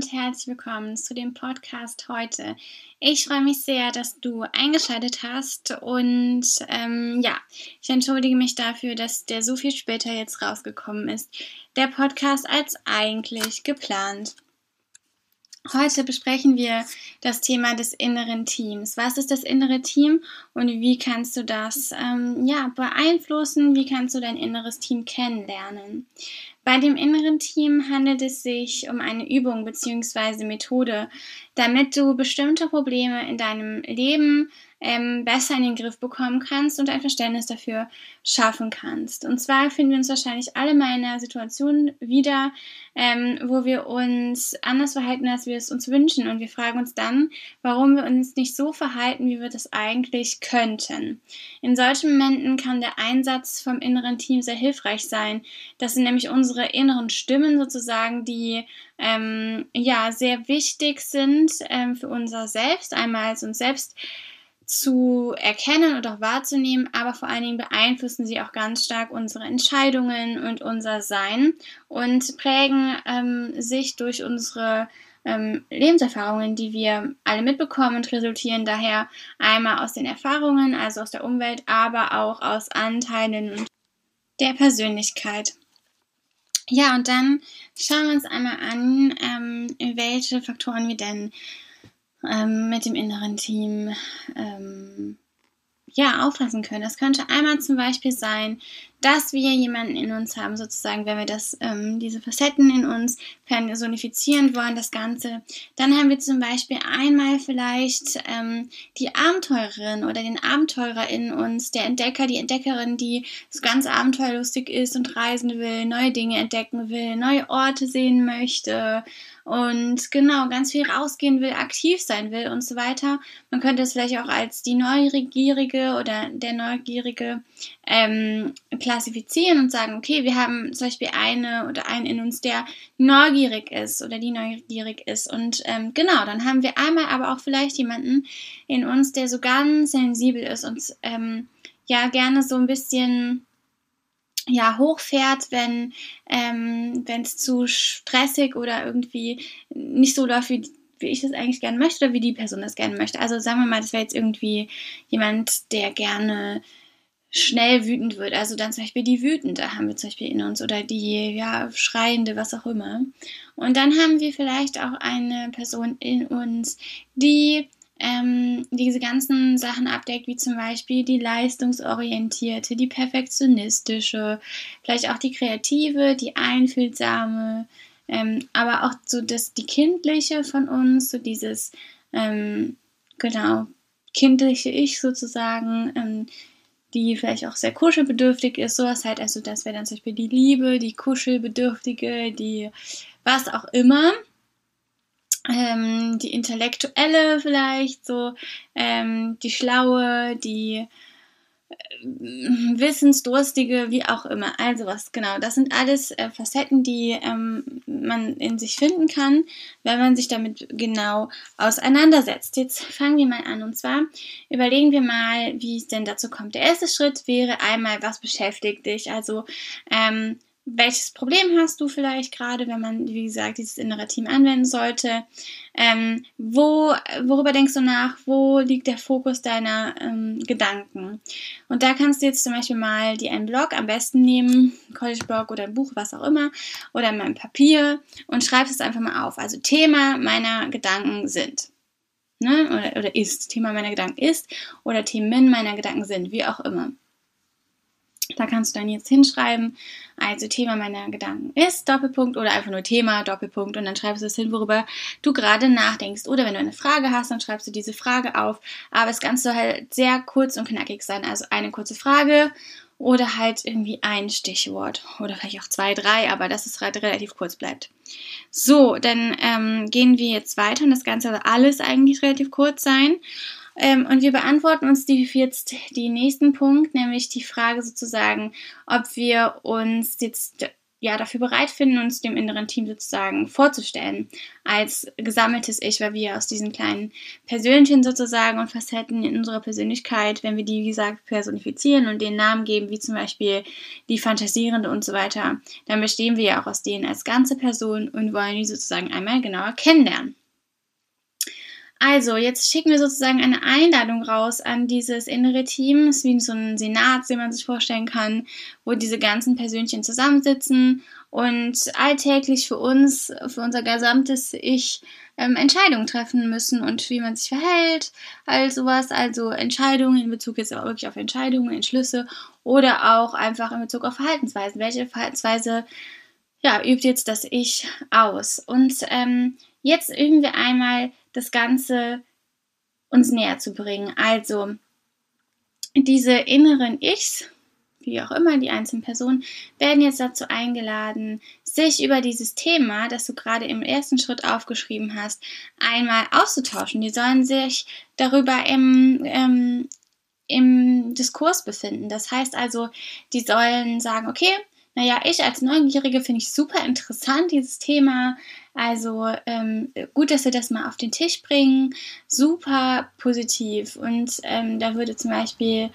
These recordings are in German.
Und herzlich willkommen zu dem Podcast heute. Ich freue mich sehr, dass du eingeschaltet hast und ähm, ja, ich entschuldige mich dafür, dass der so viel später jetzt rausgekommen ist. Der Podcast als eigentlich geplant. Heute besprechen wir das Thema des inneren Teams. Was ist das innere Team und wie kannst du das ähm, ja, beeinflussen? Wie kannst du dein inneres Team kennenlernen? Bei dem inneren Team handelt es sich um eine Übung bzw. Methode, damit du bestimmte Probleme in deinem Leben ähm, besser in den Griff bekommen kannst und ein Verständnis dafür schaffen kannst. Und zwar finden wir uns wahrscheinlich alle mal in einer Situation wieder, ähm, wo wir uns anders verhalten, als wir es uns wünschen. Und wir fragen uns dann, warum wir uns nicht so verhalten, wie wir das eigentlich könnten. In solchen Momenten kann der Einsatz vom inneren Team sehr hilfreich sein. Das sind nämlich unsere inneren Stimmen sozusagen, die ähm, ja sehr wichtig sind ähm, für unser Selbst, einmal als uns selbst zu erkennen und auch wahrzunehmen, aber vor allen Dingen beeinflussen sie auch ganz stark unsere Entscheidungen und unser Sein und prägen ähm, sich durch unsere ähm, Lebenserfahrungen, die wir alle mitbekommen und resultieren daher einmal aus den Erfahrungen, also aus der Umwelt, aber auch aus Anteilen der Persönlichkeit. Ja, und dann schauen wir uns einmal an, ähm, welche Faktoren wir denn ähm, mit dem inneren Team ähm, ja, auflassen können. Das könnte einmal zum Beispiel sein, dass wir jemanden in uns haben, sozusagen, wenn wir das, ähm, diese Facetten in uns personifizieren wollen, das Ganze. Dann haben wir zum Beispiel einmal vielleicht ähm, die Abenteurerin oder den Abenteurer in uns, der Entdecker, die Entdeckerin, die so ganz abenteuerlustig ist und reisen will, neue Dinge entdecken will, neue Orte sehen möchte und genau ganz viel rausgehen will, aktiv sein will und so weiter. Man könnte es vielleicht auch als die Neugierige oder der Neugierige ähm, klassifizieren und sagen, okay, wir haben zum Beispiel eine oder einen in uns, der neugierig ist oder die neugierig ist. Und ähm, genau, dann haben wir einmal aber auch vielleicht jemanden in uns, der so ganz sensibel ist und ähm, ja gerne so ein bisschen ja hochfährt, wenn ähm, es zu stressig oder irgendwie nicht so läuft, wie wie ich das eigentlich gerne möchte oder wie die Person das gerne möchte. Also sagen wir mal, das wäre jetzt irgendwie jemand, der gerne schnell wütend wird. Also dann zum Beispiel die Wütende haben wir zum Beispiel in uns oder die ja Schreiende, was auch immer. Und dann haben wir vielleicht auch eine Person in uns, die ähm, diese ganzen Sachen abdeckt, wie zum Beispiel die leistungsorientierte, die perfektionistische, vielleicht auch die kreative, die einfühlsame, ähm, aber auch so das die kindliche von uns, so dieses ähm, genau kindliche Ich sozusagen, ähm, die vielleicht auch sehr kuschelbedürftig ist. Sowas halt, also das wäre dann zum Beispiel die Liebe, die Kuschelbedürftige, die was auch immer. Ähm, die Intellektuelle vielleicht, so ähm, die Schlaue, die Wissensdurstige, wie auch immer. Also was, genau. Das sind alles äh, Facetten, die ähm, man in sich finden kann, wenn man sich damit genau auseinandersetzt. Jetzt fangen wir mal an. Und zwar überlegen wir mal, wie es denn dazu kommt. Der erste Schritt wäre einmal, was beschäftigt dich? Also ähm, welches Problem hast du vielleicht gerade, wenn man, wie gesagt, dieses innere Team anwenden sollte? Ähm, wo, worüber denkst du nach? Wo liegt der Fokus deiner ähm, Gedanken? Und da kannst du jetzt zum Beispiel mal die einen Blog am besten nehmen, College Blog oder ein Buch, was auch immer, oder mein Papier und schreibst es einfach mal auf. Also Thema meiner Gedanken sind. Ne? Oder, oder ist. Thema meiner Gedanken ist oder Themen meiner Gedanken sind, wie auch immer. Da kannst du dann jetzt hinschreiben, also Thema meiner Gedanken ist Doppelpunkt oder einfach nur Thema Doppelpunkt und dann schreibst du es hin, worüber du gerade nachdenkst. Oder wenn du eine Frage hast, dann schreibst du diese Frage auf. Aber es Ganze soll halt sehr kurz und knackig sein. Also eine kurze Frage oder halt irgendwie ein Stichwort oder vielleicht auch zwei, drei, aber dass es halt relativ kurz bleibt. So, dann ähm, gehen wir jetzt weiter und das Ganze soll alles eigentlich relativ kurz sein. Ähm, und wir beantworten uns die, jetzt die nächsten Punkt, nämlich die Frage sozusagen, ob wir uns jetzt ja, dafür bereit finden, uns dem inneren Team sozusagen vorzustellen, als gesammeltes Ich, weil wir aus diesen kleinen Persönchen sozusagen und Facetten in unserer Persönlichkeit, wenn wir die, wie gesagt, personifizieren und den Namen geben, wie zum Beispiel die Fantasierende und so weiter, dann bestehen wir ja auch aus denen als ganze Person und wollen die sozusagen einmal genauer kennenlernen. Also, jetzt schicken wir sozusagen eine Einladung raus an dieses innere Team. Es ist wie so ein Senat, den man sich vorstellen kann, wo diese ganzen Persönchen zusammensitzen und alltäglich für uns, für unser gesamtes Ich, ähm, Entscheidungen treffen müssen und wie man sich verhält, all sowas. Also Entscheidungen in Bezug jetzt wirklich auf Entscheidungen, Entschlüsse oder auch einfach in Bezug auf Verhaltensweisen. Welche Verhaltensweise ja, übt jetzt das Ich aus? Und ähm, jetzt üben wir einmal das Ganze uns näher zu bringen. Also diese inneren Ichs, wie auch immer, die einzelnen Personen, werden jetzt dazu eingeladen, sich über dieses Thema, das du gerade im ersten Schritt aufgeschrieben hast, einmal auszutauschen. Die sollen sich darüber im, ähm, im Diskurs befinden. Das heißt also, die sollen sagen, okay, naja, ich als Neugierige finde ich super interessant, dieses Thema. Also ähm, gut, dass wir das mal auf den Tisch bringen. Super positiv. Und ähm, da würde zum Beispiel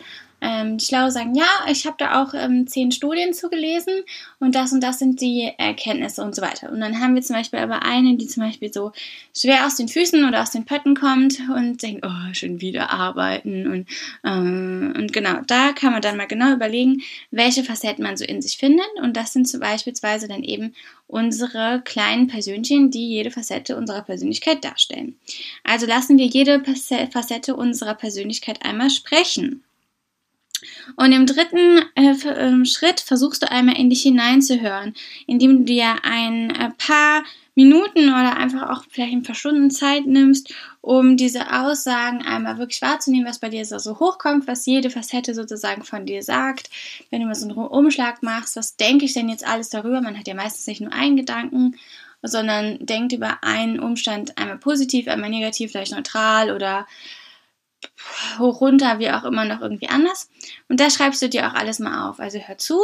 ähm, schlau sagen, ja, ich habe da auch ähm, zehn Studien zugelesen und das und das sind die Erkenntnisse und so weiter. Und dann haben wir zum Beispiel aber eine, die zum Beispiel so schwer aus den Füßen oder aus den Pötten kommt und denkt, oh, schon wieder arbeiten und, ähm, und genau, da kann man dann mal genau überlegen, welche Facetten man so in sich findet und das sind zum beispielsweise dann eben unsere kleinen Persönchen, die jede Facette unserer Persönlichkeit darstellen. Also lassen wir jede Facette unserer Persönlichkeit einmal sprechen. Und im dritten äh, ähm, Schritt versuchst du einmal in dich hineinzuhören, indem du dir ein äh, paar Minuten oder einfach auch vielleicht ein paar Stunden Zeit nimmst, um diese Aussagen einmal wirklich wahrzunehmen, was bei dir so hochkommt, was jede Facette sozusagen von dir sagt. Wenn du mal so einen Umschlag machst, was denke ich denn jetzt alles darüber? Man hat ja meistens nicht nur einen Gedanken, sondern denkt über einen Umstand einmal positiv, einmal negativ, vielleicht neutral oder runter, wie auch immer noch irgendwie anders. Und da schreibst du dir auch alles mal auf. Also hör zu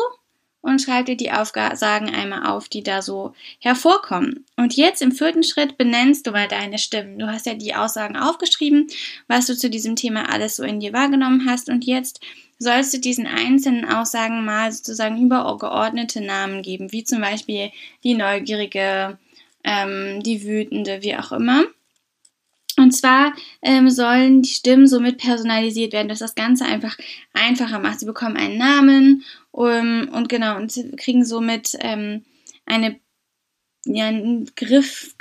und schreib dir die Aufsagen einmal auf, die da so hervorkommen. Und jetzt im vierten Schritt benennst du mal deine Stimmen. Du hast ja die Aussagen aufgeschrieben, was du zu diesem Thema alles so in dir wahrgenommen hast. Und jetzt sollst du diesen einzelnen Aussagen mal sozusagen übergeordnete Namen geben, wie zum Beispiel die Neugierige, ähm, die Wütende, wie auch immer. Und zwar ähm, sollen die Stimmen somit personalisiert werden, dass das Ganze einfach einfacher macht. Sie bekommen einen Namen um, und genau und kriegen somit ähm, eine ja, einen Griff,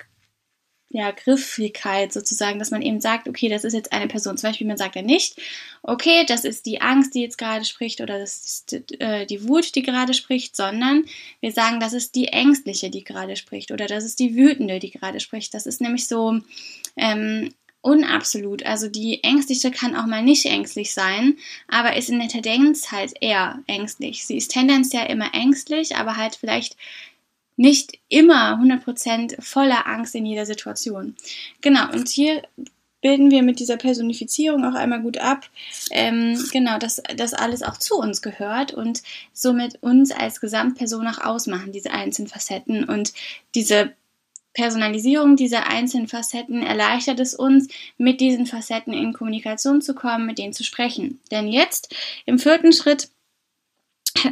ja, Griffigkeit sozusagen, dass man eben sagt, okay, das ist jetzt eine Person. Zum Beispiel, man sagt ja nicht, okay, das ist die Angst, die jetzt gerade spricht oder das ist äh, die Wut, die gerade spricht, sondern wir sagen, das ist die Ängstliche, die gerade spricht oder das ist die Wütende, die gerade spricht. Das ist nämlich so ähm, unabsolut. Also die Ängstliche kann auch mal nicht ängstlich sein, aber ist in der Tendenz halt eher ängstlich. Sie ist tendenziell immer ängstlich, aber halt vielleicht nicht immer 100% voller Angst in jeder Situation. Genau, und hier bilden wir mit dieser Personifizierung auch einmal gut ab, ähm, genau, dass das alles auch zu uns gehört und somit uns als Gesamtperson auch ausmachen, diese einzelnen Facetten und diese Personalisierung dieser einzelnen Facetten erleichtert es uns, mit diesen Facetten in Kommunikation zu kommen, mit denen zu sprechen. Denn jetzt im vierten Schritt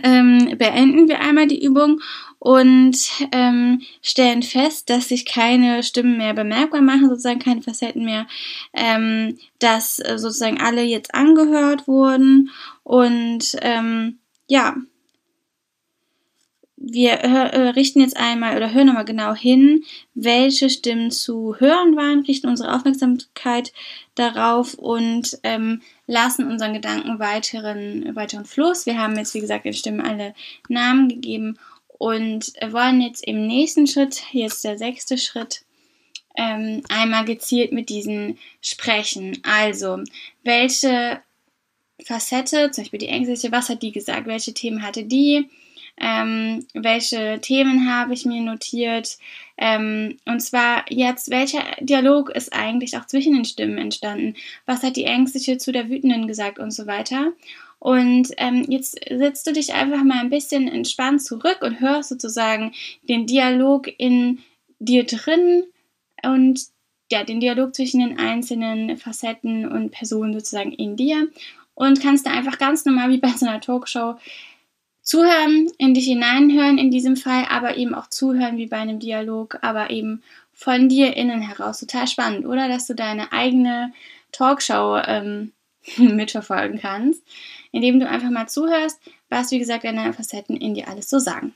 ähm, beenden wir einmal die Übung und ähm, stellen fest, dass sich keine Stimmen mehr bemerkbar machen, sozusagen keine Facetten mehr, ähm, dass äh, sozusagen alle jetzt angehört wurden und ähm, ja, wir äh, richten jetzt einmal oder hören nochmal genau hin, welche Stimmen zu hören waren, richten unsere Aufmerksamkeit darauf und ähm, lassen unseren Gedanken weiteren, weiteren Fluss. Wir haben jetzt, wie gesagt, den Stimmen alle Namen gegeben und wollen jetzt im nächsten Schritt, jetzt der sechste Schritt, ähm, einmal gezielt mit diesen sprechen. Also, welche Facette, zum Beispiel die ängstliche, was hat die gesagt, welche Themen hatte die? Ähm, welche Themen habe ich mir notiert. Ähm, und zwar jetzt, welcher Dialog ist eigentlich auch zwischen den Stimmen entstanden? Was hat die Ängstliche zu der Wütenden gesagt und so weiter? Und ähm, jetzt setzt du dich einfach mal ein bisschen entspannt zurück und hörst sozusagen den Dialog in dir drin und ja, den Dialog zwischen den einzelnen Facetten und Personen sozusagen in dir und kannst da einfach ganz normal wie bei so einer Talkshow zuhören, in dich hineinhören in diesem Fall, aber eben auch zuhören wie bei einem Dialog, aber eben von dir innen heraus. Total spannend, oder? Dass du deine eigene Talkshow ähm, mitverfolgen kannst, indem du einfach mal zuhörst, was, wie gesagt, deine Facetten in dir alles so sagen.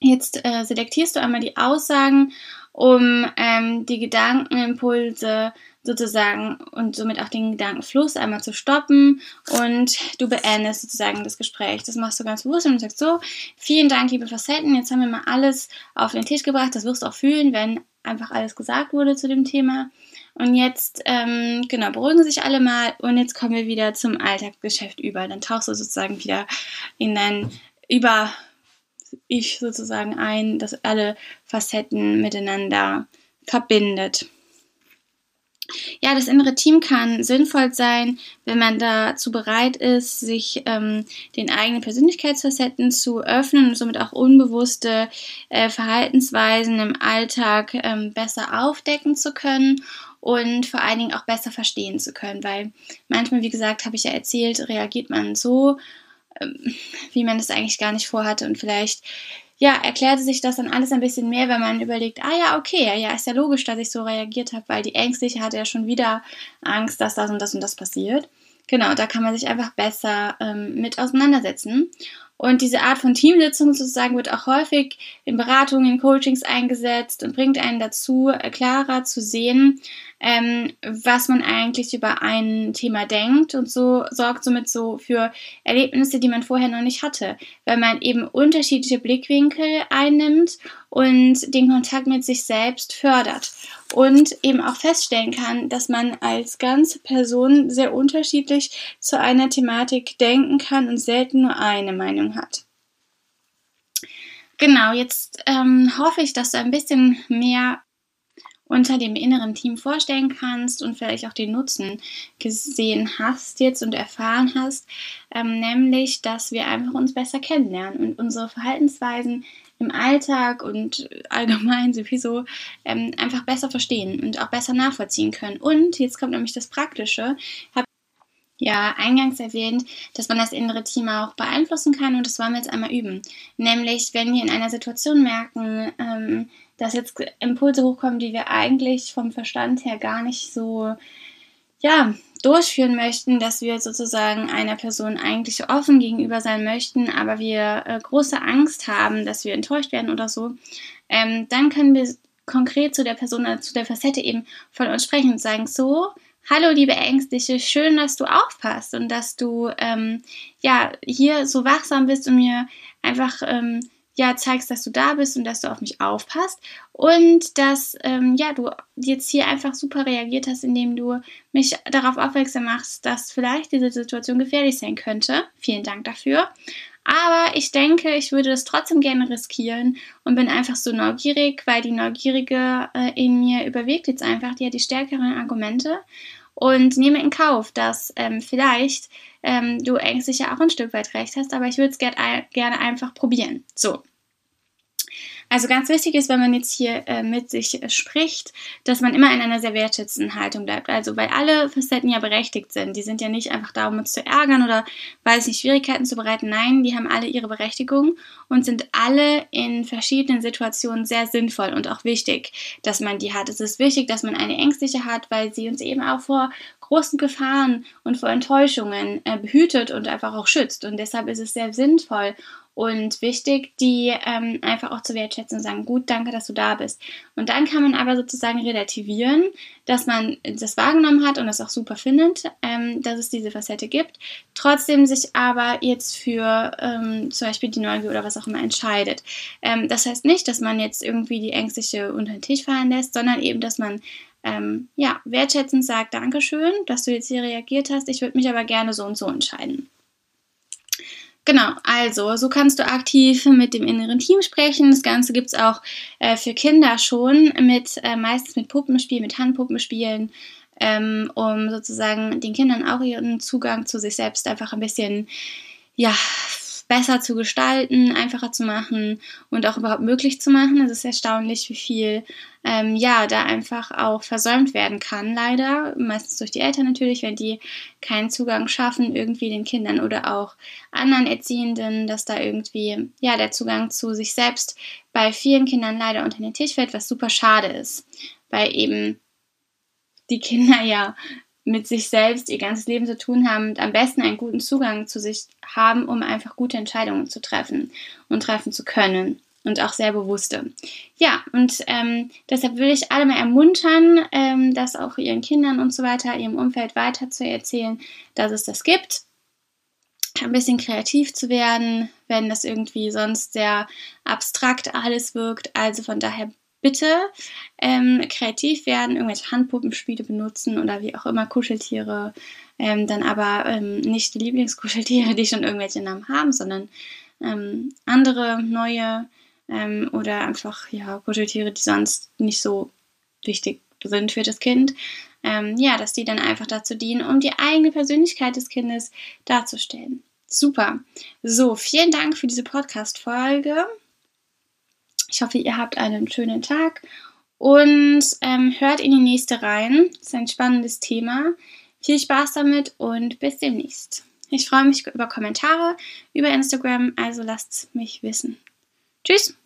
Jetzt äh, selektierst du einmal die Aussagen, um ähm, die Gedankenimpulse sozusagen und somit auch den Gedankenfluss einmal zu stoppen und du beendest sozusagen das Gespräch. Das machst du ganz bewusst und sagst so, vielen Dank, liebe Facetten, jetzt haben wir mal alles auf den Tisch gebracht. Das wirst du auch fühlen, wenn einfach alles gesagt wurde zu dem Thema. Und jetzt, ähm, genau, beruhigen sich alle mal und jetzt kommen wir wieder zum Alltagsgeschäft über. Dann tauchst du sozusagen wieder in dein über ich sozusagen ein, das alle Facetten miteinander verbindet. Ja, das innere Team kann sinnvoll sein, wenn man dazu bereit ist, sich ähm, den eigenen Persönlichkeitsfacetten zu öffnen und somit auch unbewusste äh, Verhaltensweisen im Alltag ähm, besser aufdecken zu können und vor allen Dingen auch besser verstehen zu können, weil manchmal, wie gesagt, habe ich ja erzählt, reagiert man so, wie man das eigentlich gar nicht vorhatte und vielleicht ja, erklärte sich das dann alles ein bisschen mehr, wenn man überlegt, ah ja, okay, ja, ist ja logisch, dass ich so reagiert habe, weil die Ängstliche hatte ja schon wieder Angst, dass das und das und das passiert. Genau, da kann man sich einfach besser ähm, mit auseinandersetzen. Und diese Art von Teamsitzung sozusagen wird auch häufig in Beratungen, in Coachings eingesetzt und bringt einen dazu, äh, klarer zu sehen, ähm, was man eigentlich über ein Thema denkt und so sorgt somit so für Erlebnisse, die man vorher noch nicht hatte, weil man eben unterschiedliche Blickwinkel einnimmt und den Kontakt mit sich selbst fördert und eben auch feststellen kann, dass man als ganze Person sehr unterschiedlich zu einer Thematik denken kann und selten nur eine Meinung hat. Genau, jetzt ähm, hoffe ich, dass du ein bisschen mehr unter dem inneren Team vorstellen kannst und vielleicht auch den Nutzen gesehen hast jetzt und erfahren hast, ähm, nämlich, dass wir einfach uns besser kennenlernen und unsere Verhaltensweisen im Alltag und allgemein sowieso ähm, einfach besser verstehen und auch besser nachvollziehen können. Und jetzt kommt nämlich das Praktische. Habe ja eingangs erwähnt, dass man das innere Team auch beeinflussen kann und das wollen wir jetzt einmal üben. Nämlich, wenn wir in einer Situation merken, ähm, dass jetzt Impulse hochkommen, die wir eigentlich vom Verstand her gar nicht so, ja, durchführen möchten, dass wir sozusagen einer Person eigentlich offen gegenüber sein möchten, aber wir äh, große Angst haben, dass wir enttäuscht werden oder so, ähm, dann können wir konkret zu der Person zu der Facette eben von uns sprechen und sagen, so, hallo liebe Ängstliche, schön, dass du aufpasst und dass du ähm, ja hier so wachsam bist und mir einfach ähm, ja, zeigst, dass du da bist und dass du auf mich aufpasst und dass ähm, ja, du jetzt hier einfach super reagiert hast, indem du mich darauf aufmerksam machst, dass vielleicht diese Situation gefährlich sein könnte. Vielen Dank dafür. Aber ich denke, ich würde das trotzdem gerne riskieren und bin einfach so neugierig, weil die Neugierige äh, in mir überwiegt jetzt einfach, die hat die stärkeren Argumente und nehme in Kauf, dass ähm, vielleicht ähm, du ängstlich ja auch ein Stück weit recht hast, aber ich würde es ger gerne einfach probieren. So. Also ganz wichtig ist, wenn man jetzt hier äh, mit sich äh, spricht, dass man immer in einer sehr wertschätzenden Haltung bleibt. Also weil alle Facetten ja berechtigt sind. Die sind ja nicht einfach da, um uns zu ärgern oder weil es nicht Schwierigkeiten zu bereiten. Nein, die haben alle ihre Berechtigung und sind alle in verschiedenen Situationen sehr sinnvoll und auch wichtig, dass man die hat. Es ist wichtig, dass man eine ängstliche hat, weil sie uns eben auch vor großen Gefahren und vor Enttäuschungen äh, behütet und einfach auch schützt. Und deshalb ist es sehr sinnvoll und wichtig, die ähm, einfach auch zu wertschätzen und sagen, gut, danke, dass du da bist. Und dann kann man aber sozusagen relativieren, dass man das wahrgenommen hat und das auch super findet, ähm, dass es diese Facette gibt, trotzdem sich aber jetzt für ähm, zum Beispiel die Neugier oder was auch immer entscheidet. Ähm, das heißt nicht, dass man jetzt irgendwie die Ängstliche unter den Tisch fallen lässt, sondern eben, dass man ähm, ja, wertschätzend sagt, Dankeschön, dass du jetzt hier reagiert hast. Ich würde mich aber gerne so und so entscheiden. Genau, also so kannst du aktiv mit dem inneren Team sprechen. Das Ganze gibt es auch äh, für Kinder schon, mit äh, meistens mit Puppenspielen, mit Handpuppenspielen. ähm, um sozusagen den Kindern auch ihren Zugang zu sich selbst einfach ein bisschen, ja, besser zu gestalten, einfacher zu machen und auch überhaupt möglich zu machen. Es ist erstaunlich, wie viel ähm, ja da einfach auch versäumt werden kann, leider. Meistens durch die Eltern natürlich, wenn die keinen Zugang schaffen, irgendwie den Kindern oder auch anderen Erziehenden, dass da irgendwie ja der Zugang zu sich selbst bei vielen Kindern leider unter den Tisch fällt, was super schade ist, weil eben die Kinder ja mit sich selbst ihr ganzes Leben zu tun haben und am besten einen guten Zugang zu sich haben, um einfach gute Entscheidungen zu treffen und treffen zu können und auch sehr bewusste. Ja, und ähm, deshalb will ich alle mal ermuntern, ähm, das auch ihren Kindern und so weiter, ihrem Umfeld weiter zu erzählen, dass es das gibt. Ein bisschen kreativ zu werden, wenn das irgendwie sonst sehr abstrakt alles wirkt. Also von daher bitte ähm, kreativ werden, irgendwelche Handpuppenspiele benutzen oder wie auch immer Kuscheltiere, ähm, dann aber ähm, nicht die Lieblingskuscheltiere, die schon irgendwelche Namen haben, sondern ähm, andere neue ähm, oder einfach ja Kuscheltiere, die sonst nicht so wichtig sind für das Kind. Ähm, ja, dass die dann einfach dazu dienen, um die eigene Persönlichkeit des Kindes darzustellen. Super. So, vielen Dank für diese Podcast-Folge. Ich hoffe, ihr habt einen schönen Tag und ähm, hört in die nächste rein. Das ist ein spannendes Thema. Viel Spaß damit und bis demnächst. Ich freue mich über Kommentare über Instagram, also lasst mich wissen. Tschüss!